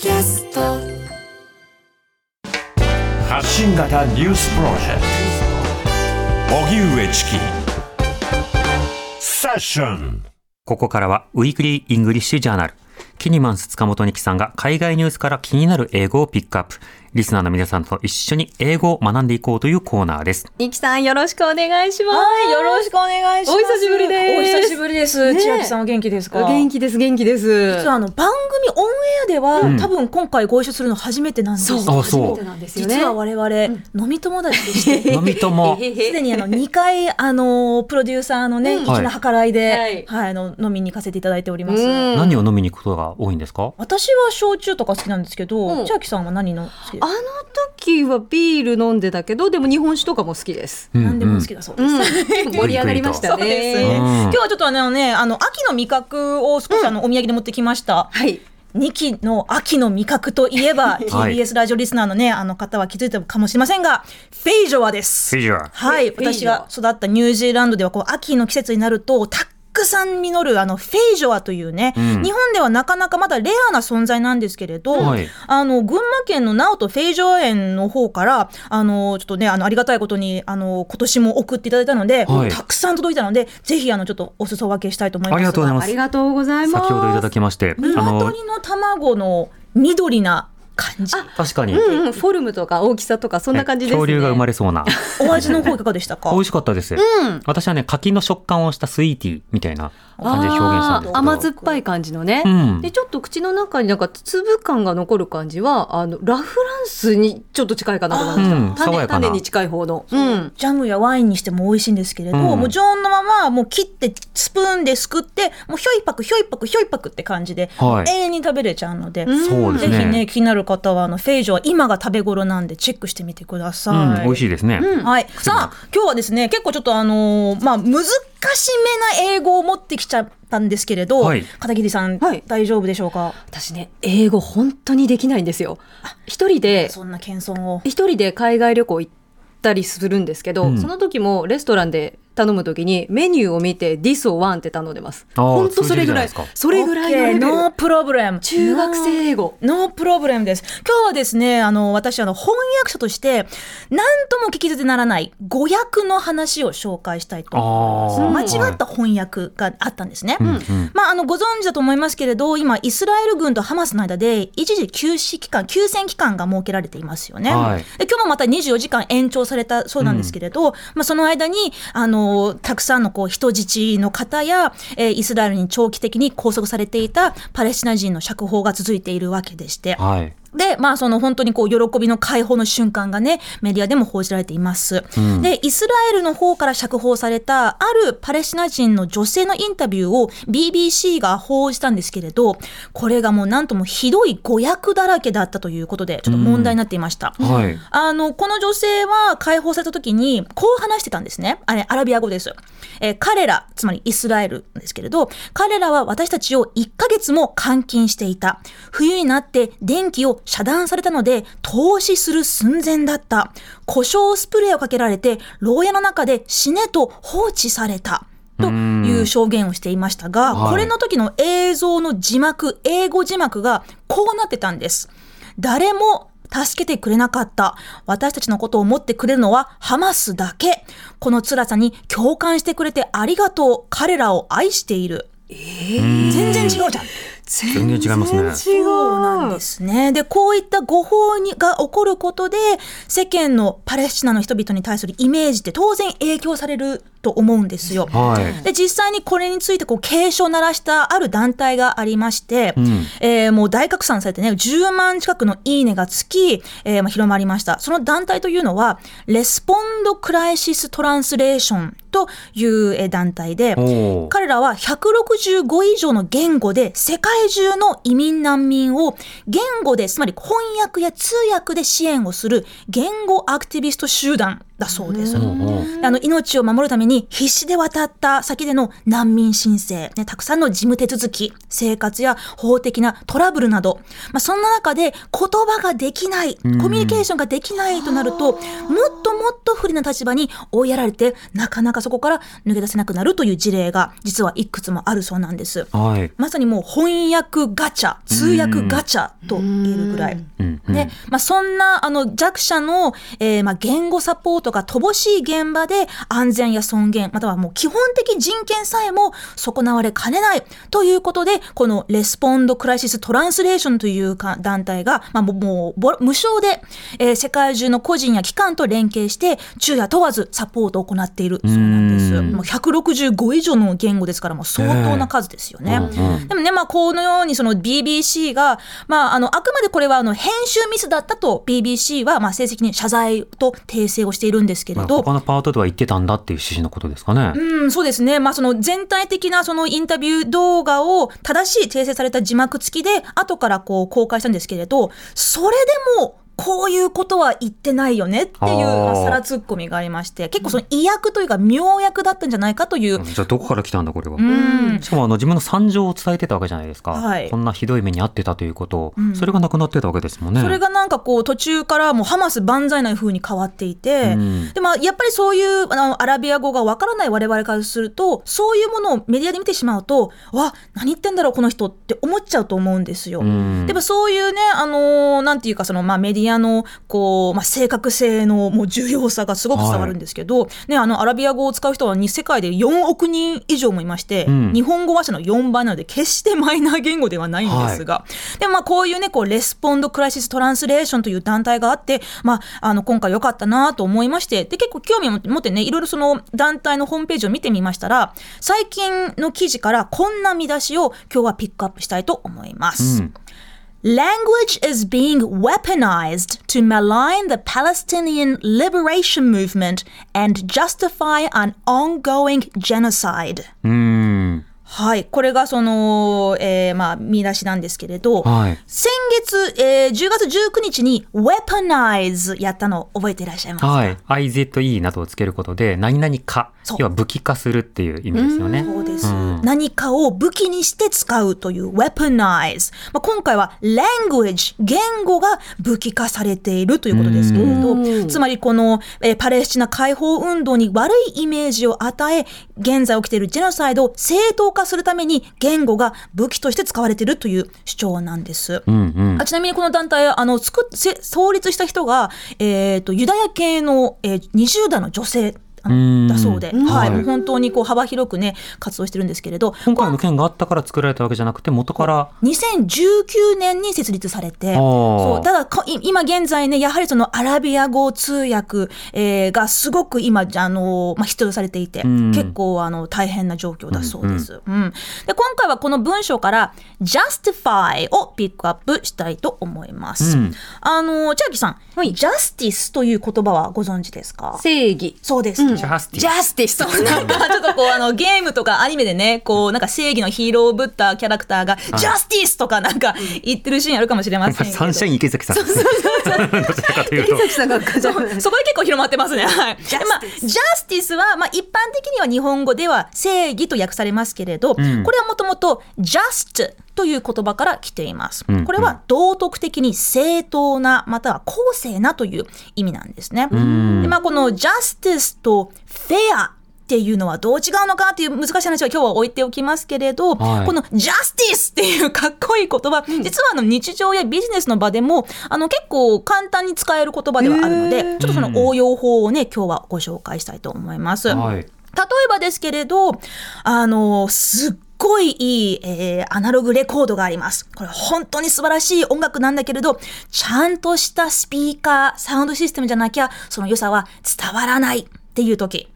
キャスト発信型ニュースプロジェクト荻上チキセッションここからは Weekly English Journal。キニマンス塚本ニキさんが海外ニュースから気になる英語をピックアップ。リスナーの皆さんと一緒に英語を学んでいこうというコーナーです。ニキさんよろしくお願いします。はい、よろしくお願いします。お久しぶりですお久しぶりです。ねえチキさんお元気ですか？元気です元気です。実はあの番組オンエアでは、うん多分今回ご一緒するの初めてなんですそうあそう初めてなんですよね。実は我々、飲み友達でして 飲み友。すでにあの2回あのプロデューサーのね、うん粋な計らいで、ははいいあの飲みに行かせていただいております。うん何を飲みに行くことが多いんですか？私は焼酎とか好きなんですけど、うん千秋さんは何の好きですか？あの時はビール飲んでたけどでも日本酒とかも好きです。何でも好きだそうです。盛り上がりましたね。ね。うん今日はちょっとあのね、あの秋の味覚を少しあのお土産で持ってきました。はい。2期の秋の味覚といえば、はい TBS ラジオリスナーのね、あの方は気づいたかもしれませんが、フェイジョアです。フィジュア。はい、フェイジョア私が育ったニュージーランドでは、こう、秋の季節になると、たくさん実る、あの、フェイジョアというね、うん。日本ではなかなかまだレアな存在なんですけれど、はい。あの、群馬県の直人フェイジョア園の方から、あの、ちょっとね、あの、ありがたいことに、あの、今年も送っていただいたので、はい。たくさん届いたので、ぜひ、あの、ちょっとお裾分けしたいと思います。ありがとうございます。ありがとうございます。先ほどいただきまして、あの、鶏の卵の緑な感じ。確かに、うんうん、フォルムとか大きさとかそんな感じですね。恐竜が生まれそうな。お味の方いかがでしたか？美味しかったです。ん私はね、柿の食感をしたスイーティーみたいな感じで表現したんで甘酸っぱい感じのね。うんでちょっと口の中になんか粒感が残る感じはあのラフランスにちょっと近いかなと思いました。うん爽種やかな種に近い方の。うん。ジャムやワインにしても美味しいんですけれど、うんもう常温のままもう切ってスプーンですくってもうひょいパクひょいパクひょいパクって感じで、はい永遠に食べれちゃうので、そうですね。ぜひね気になる方はあのフェイジョは今が食べ頃なんでチェックしてみてください。うん、美味しいですね。はい、さあ今日はですね結構ちょっとあのーまあ難しめな英語を持ってきちゃったんですけれど、はい片桐さん、はい大丈夫でしょうか？私ね英語本当にできないんですよ。一人でそんな謙遜を。一人で海外旅行行ったりするんですけど、うんその時もレストランで頼む時にメニューを見て This or One って頼んでます。本当それぐらいそれぐらいのレベル。ノープロブレム。中学生英語。ノープロブレムです。今日はですね、あの、私、あの、翻訳者として、なんとも聞き捨てならない語訳の話を紹介したいと思います。間違った翻訳があったんですね。うんうんまあ、あの、ご存知だと思いますけれど、今、イスラエル軍とハマスの間で、一時休止期間、休戦期間が設けられていますよね。はいで今日もまた24時間延長されたそうなんですけれど、まあ、その間に、あの、たくさんのこう人質の方や、えーイスラエルに長期的に拘束されていたパレスチナ人の釈放が続いているわけでして。はい。で、まあ、その本当にこう、喜びの解放の瞬間がね、メディアでも報じられています。うんで、イスラエルの方から釈放された、あるパレスチナ人の女性のインタビューを BBC が報じたんですけれど、これがもうなんともひどい誤訳だらけだったということで、ちょっと問題になっていました。はい。あの、この女性は解放された時に、こう話してたんですね。あれ、アラビア語です。えー彼ら、つまりイスラエルですけれど、彼らは私たちを1ヶ月も監禁していた。冬になって電気を遮断されたので、投資する寸前だった。故障スプレーをかけられて、牢屋の中で死ねと放置された。という証言をしていましたが、はいこれの時の映像の字幕、英語字幕がこうなってたんです。誰も助けてくれなかった。私たちのことを思ってくれるのはハマスだけ。この辛さに共感してくれてありがとう。彼らを愛している。全然違うじゃん。全然違いますね。そうなんですね。で、こういった誤報にが起こることで、世間のパレスチナの人々に対するイメージって当然影響されると思うんですよ。はい。で、実際にこれについてこう警鐘を鳴らしたある団体がありまして、んえーもう大拡散されてね、10万近くのいいねがつき、えーまあ、広まりました。その団体というのは、レスポンドクライシストランスレーションというえー団体で、彼らは165以上の言語で世界中の移民難民を言語で、つまり翻訳や通訳で支援をする言語アクティビスト集団だそうです。あの命を守るために必死で渡った先での難民申請、ね、たくさんの事務手続き、生活や法的なトラブルなど、まあ、そんな中で言葉ができない、コミュニケーションができないとなると、もっともっと不利な立場に追いやられて、なかなかそこから抜け出せなくなるという事例が実はいくつもあるそうなんです。はい。まさにもう翻訳ガチャ、通訳ガチャと言えるぐらい。うんうんね、まあ、そんなあの弱者の、えーまあ、言語サポートが乏しい現場で安全や尊厳またはもう基本的人権さえも損なわれかねないということでこのレスポンド・クライシス・トランスレーションというか団体が、まあ、もうもうぼ無償で、えー世界中の個人や機関と連携して昼夜問わずサポートを行っている。そうなんです。うんもう165以上の言語ですからもう相当な数ですよね。でもね、まあ、このようにその BBC が、まあ、あの、あくまでこれはあの、編集ミスだったと BBC は、まあ、正式に謝罪と訂正をしているんですけまあ、れど、他のパートでは言ってたんだっていう趣旨のことですかね。うん、そうですね。まあ、その全体的なそのインタビュー動画を正しい訂正された字幕付きで後からこう公開したんですけれど、それでも、こういうことは言ってないよねっていうあ。ーまあ皿ツッコミがありまして、結構その意訳というか妙訳だったんじゃないかという、じゃあどこから来たんだこれは。うん、しかもあの自分の惨状を伝えてたわけじゃないですか、はい。こんなひどい目に遭ってたということ。を、うん。それがなくなってたわけですもんね。それがなんかこう途中からもうハマス万歳な風に変わっていて、うん。でまあやっぱりそういうあのアラビア語がわからない我々からするとそういうものをメディアで見てしまうとわ何言ってんだろうこの人って思っちゃうと思うんですよ。うん。でもそういうね、あのーなんていうか、その、まあ、メディアの、こう、まあ、正確性の、もう、重要さがすごく伝わるんですけど、ね、あの、アラビア語を使う人は、に世界で4億人以上もいまして、うん。日本語話者の4倍なので、決してマイナー言語ではないんですが、でも、まあ、こういうね、こう、レスポンド・クライシス・トランスレーションという団体があって、まあ、あの、今回良かったなと思いまして、で、結構興味を持ってね、いろいろその、団体のホームページを見てみましたら、最近の記事から、こんな見出しを今日はピックアップしたいと思います。うん Language is being weaponized to malign the Palestinian liberation movement and justify an ongoing genocide. うんはい。これがその、えーまあ、見出しなんですけれど、はい先月、えー10月19日に weaponize やったの覚えていらっしゃいますか、はい。IZE などをつけることで、何々化そう、要は武器化するっていう意味ですよね。そうです、うん何かを武器にして使うという weaponize。まあ、今回は language、言語が武器化されているということですけれど、つまりこの、えーパレスチナ解放運動に悪いイメージを与え、現在起きているジェノサイドを正当化するために言語が武器として使われているという主張なんです。うんうんあちなみにこの団体、あの、作創立した人が、えっ、と、ユダヤ系の、えー20代の女性だそうで、ん。はい、はい。もう本当にこう幅広くね、活動してるんですけれど、今回の件があったから作られたわけじゃなくて、元から、2019年に設立されて、そうただ今現在ね、やはりそのアラビア語通訳、えーがすごく今、あのまあ、必要とされていて、ん。結構あの大変な状況だそうです、うんで。今回はこの文章から justify をピックアップしたいと思います。うん。あの千秋さん、はい。justice という言葉はご存知ですか？正義。そうです。うんジャスティスジャスティス。そうなんかちょっとこうあのゲームとかアニメでねこうなんか正義のヒーローぶったキャラクターが「ジャスティス!」とかなんか言ってるシーンあるかもしれませんけど。サンシャイン池崎さんですね。どちらかというと。崎さんがそこで結構広まってますね。はい。でまあ、ジャスティスは、まあ、一般的には日本語では正義と訳されますけれど、んこれはもともと just という言葉から来ています。うんこれは道徳的に正当な、または公正なという意味なんですね。んでまあ、この justice と fair っていうのはどう違うのかっていう難しい話は今日は置いておきますけれど、はいこの justice っていうかっこいい言葉、実はあの日常やビジネスの場でもあの結構簡単に使える言葉ではあるので、ちょっとその応用法をね、今日はご紹介したいと思います。はい。例えばですけれど、あの、すっごいいい、えーアナログレコードがあります。これ本当に素晴らしい音楽なんだけれど、ちゃんとしたスピーカー、サウンドシステムじゃなきゃ、その良さは伝わらない。っていう時、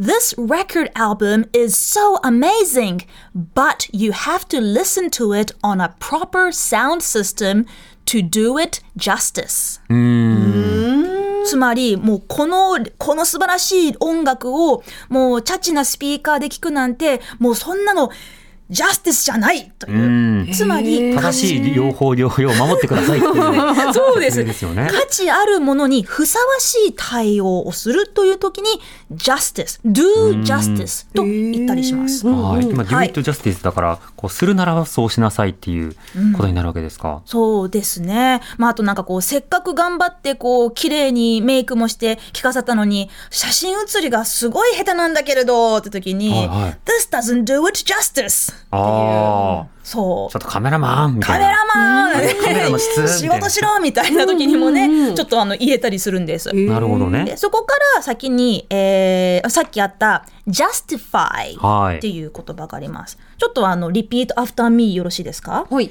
This record album is so amazing, but you have to listen to it on a proper sound system to do it justice. つまり、もうこの、この素晴らしい音楽を、もうチャチなスピーカーで聞くなんて、もうそんなの、ジャスティスじゃないとういう。ん。つまり、正しい両方両方を守ってくださいっていう。そうですですよね。価値あるものにふさわしい対応をするという時に justice, do justice と言ったりします。はい。今、デュはいイットジャスティスだから、こう、するならばそうしなさいっていうことになるわけですか？そうですね。まあ、あとなんかこう、せっかく頑張ってこう、綺麗にメイクもして着飾ったのに、写真写りがすごい下手なんだけれど、って時に、はいはい This doesn't do it justice! ああ。そうちょ。っとカメラマンみたカメいな。ラマンカメラの質仕事しろみたいな時にもね、ちょっとあの言えたりするんです。なるほどねで。そこから先に、えーさっきあった justify はいっていう言葉があります。ちょっとあの、repeat after me よろしいですか？はい。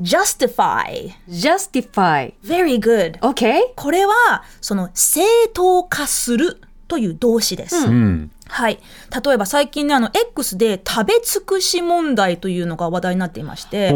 ?justify. justify。very good. OK? これは、その、正当化するという動詞です。うん。はい。例えば最近ね、あの、X で食べ尽くし問題というのが話題になっていまして、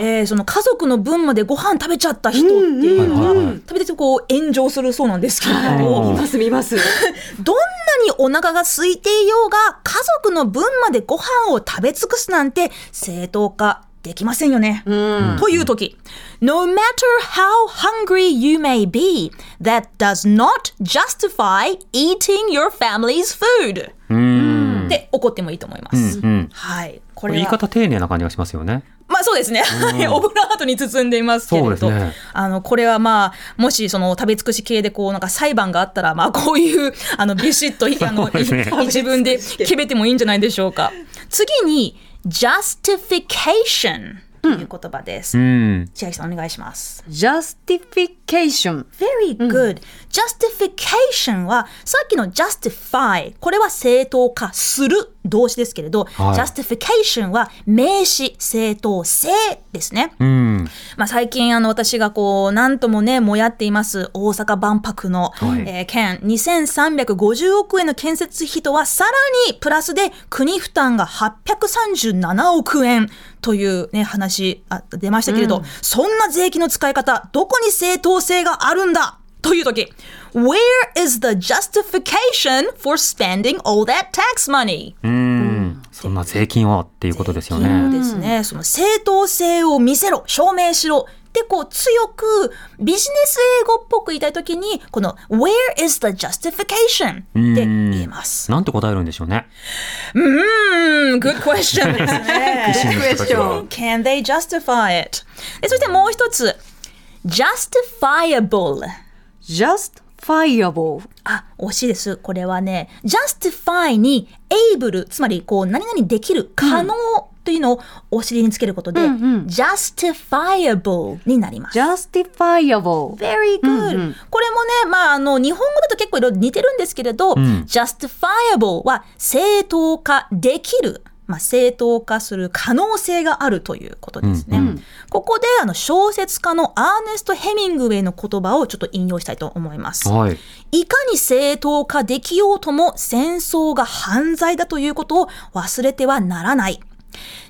えーその家族の分までご飯食べちゃった人っていうのが、うんうんうん食べてこう炎上するそうなんですけれどうも、ん見ます見ます。どんなにお腹が空いていようが、家族の分までご飯を食べ尽くすなんて正当化できませんよね。という時、No matter how hungry you may be, that does not justify eating your family's food. うん。って怒ってもいいと思います。うんうんはい。これは言い方丁寧な感じがしますよね。まあそうですね。オブラートに包んでいますけれど、ねあの、これはまあ、もしその食べ尽くし系でこう、なんか裁判があったら、まあこういう、あの、ビシッと、あの、ねい自分で決めてもいいんじゃないでしょうか。次に、justification という言葉です。うん。千秋さんお願いします。justification。very good、justification はさっきの justify これは正当化する動詞ですけれど、はい justification は名詞正当性ですね。うん。まあ、最近あの私がこう何ともねもやっています大阪万博の、はいえー件2350億円の建設費とはさらにプラスで国負担が837億円というね話あ出ましたけれど、そんな税金の使い方どこに正当性があるんだという時 Where is the justification for spending all that tax money? うん。そんな税金をっていうことですよそうね。ですね。その正当性を見せろ、証明しろ。で、こう強くビジネス英語っぽく言いたいときに、この Where is the justification? って言えます。なんて答えるんでしょうね。うーん、good question ですね。屈指の人たちは Can they justify it? でそしてもう一つ、justifiable。justifiable。あ、惜しいです。これはね、justify に able、つまりこう何々できる、可能というのをお尻につけることで、justifiable になります。justifiable。very good、これもね、まあ、あの、日本語だと結構いろいろ似てるんですけれど、justifiable は正当化できる。まあ、正当化する可能性があるということですね。ここであの小説家のアーネスト・ヘミングウェイの言葉をちょっと引用したいと思います。はい。いかに正当化できようとも戦争が犯罪だということを忘れてはならない。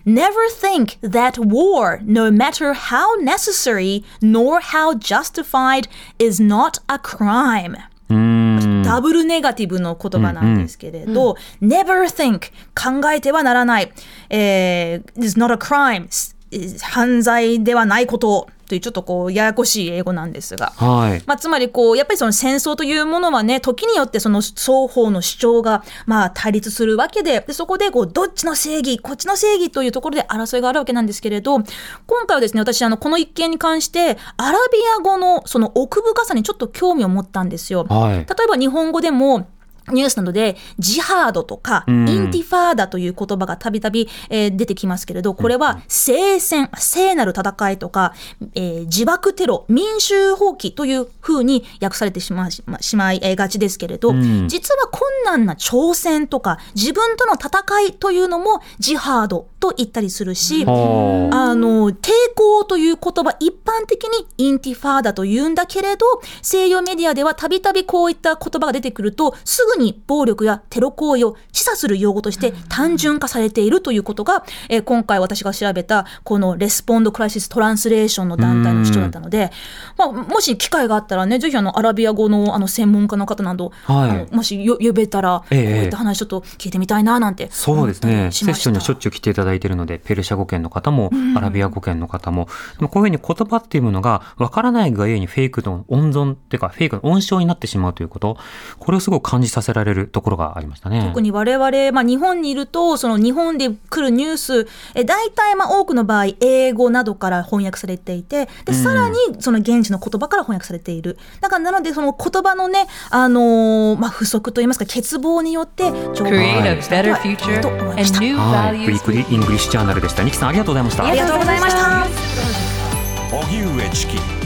Never think that war, no matter how necessary nor how justified, is not a crime. うん。ダブルネガティブの言葉なんですけれど、never think 考えてはならない、えー is not a crime 犯罪ではないことというちょっとこうややこしい英語なんですが。はい。まあ、つまりこう、やっぱりその戦争というものはね、時によってその双方の主張が、まあ、対立するわけで、でそこでこう、どっちの正義、こっちの正義というところで争いがあるわけなんですけれど、今回はですね、私、あの、この一件に関して、アラビア語のその奥深さにちょっと興味を持ったんですよ。はい。例えば日本語でも、ニュースなどで、ジハードとか、イん。ンティファーダという言葉がたびたびえー出てきますけれど、これは聖戦、聖なる戦いとか、えー自爆テロ、民衆蜂起という風に訳されてしまいしまいえーがちですけれど、ん。実は困難な挑戦とか、自分との戦いというのもジハードと言ったりするし、はあ。あの、抵抗という言葉、一般的にインティファーダと言うんだけれど、西洋メディアではたびたびこういった言葉が出てくると、すぐぐに暴力やテロ行為を示唆する用語として単純化されているということが、えー今回私が調べたこのレスポンドクライシストランスレーションの団体の主張だったので、まあ、もし機会があったらねぜひあのアラビア語のあの専門家の方など、はい。もしよ呼べたら、ええこういった話ちょっと聞いてみたいななんてそうですね。セッションにはしょっちゅう来ていただいているので、ペルシャ語圏の方も、アラビア語圏の方も、でもこういうふうに言葉っていうものがわからないがゆえにフェイクの温存っていうか、フェイクの温床になってしまうということ、これをすごく感じさせられるところがありましたね。特に我々、まあ、日本にいると、その日本で来るニュース、え大体まあ多くの場合、英語などから翻訳されていて、で、さらにその現地の言葉から翻訳されている。だからなので、その言葉のね、あのーまあ、不足といいますか、欠乏によって、情報がいる future と思いま and したはい。ウィークリーイングリッシュジャーナルでした。ニキさんありがとうございました。ありがとうございました。荻上チキ